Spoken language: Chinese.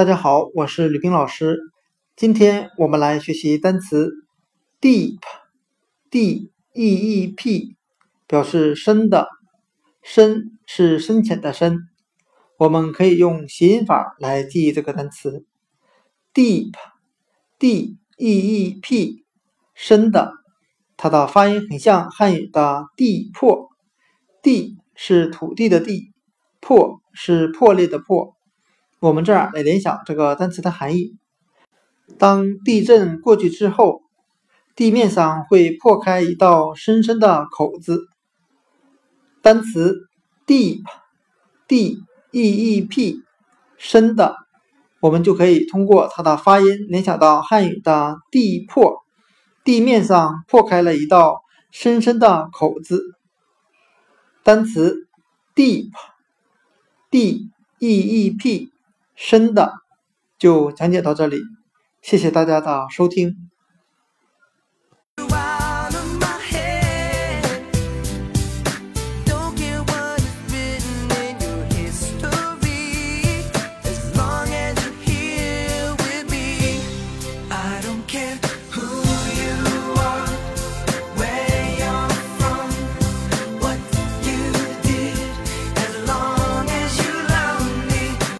大家好，我是吕冰老师。今天我们来学习单词 deep，d e e p，表示深的，深是深浅的深。我们可以用谐音法来记忆这个单词 deep，d e e p，深的。它的发音很像汉语的地破，地是土地的地，破是破裂的破。我们这儿来联想这个单词的含义：当地震过去之后，地面上会破开一道深深的口子。单词 deep，d e e p，深的，我们就可以通过它的发音联想到汉语的地破，地面上破开了一道深深的口子。单词 deep，d e e p。深的就讲解到这里，谢谢大家的收听。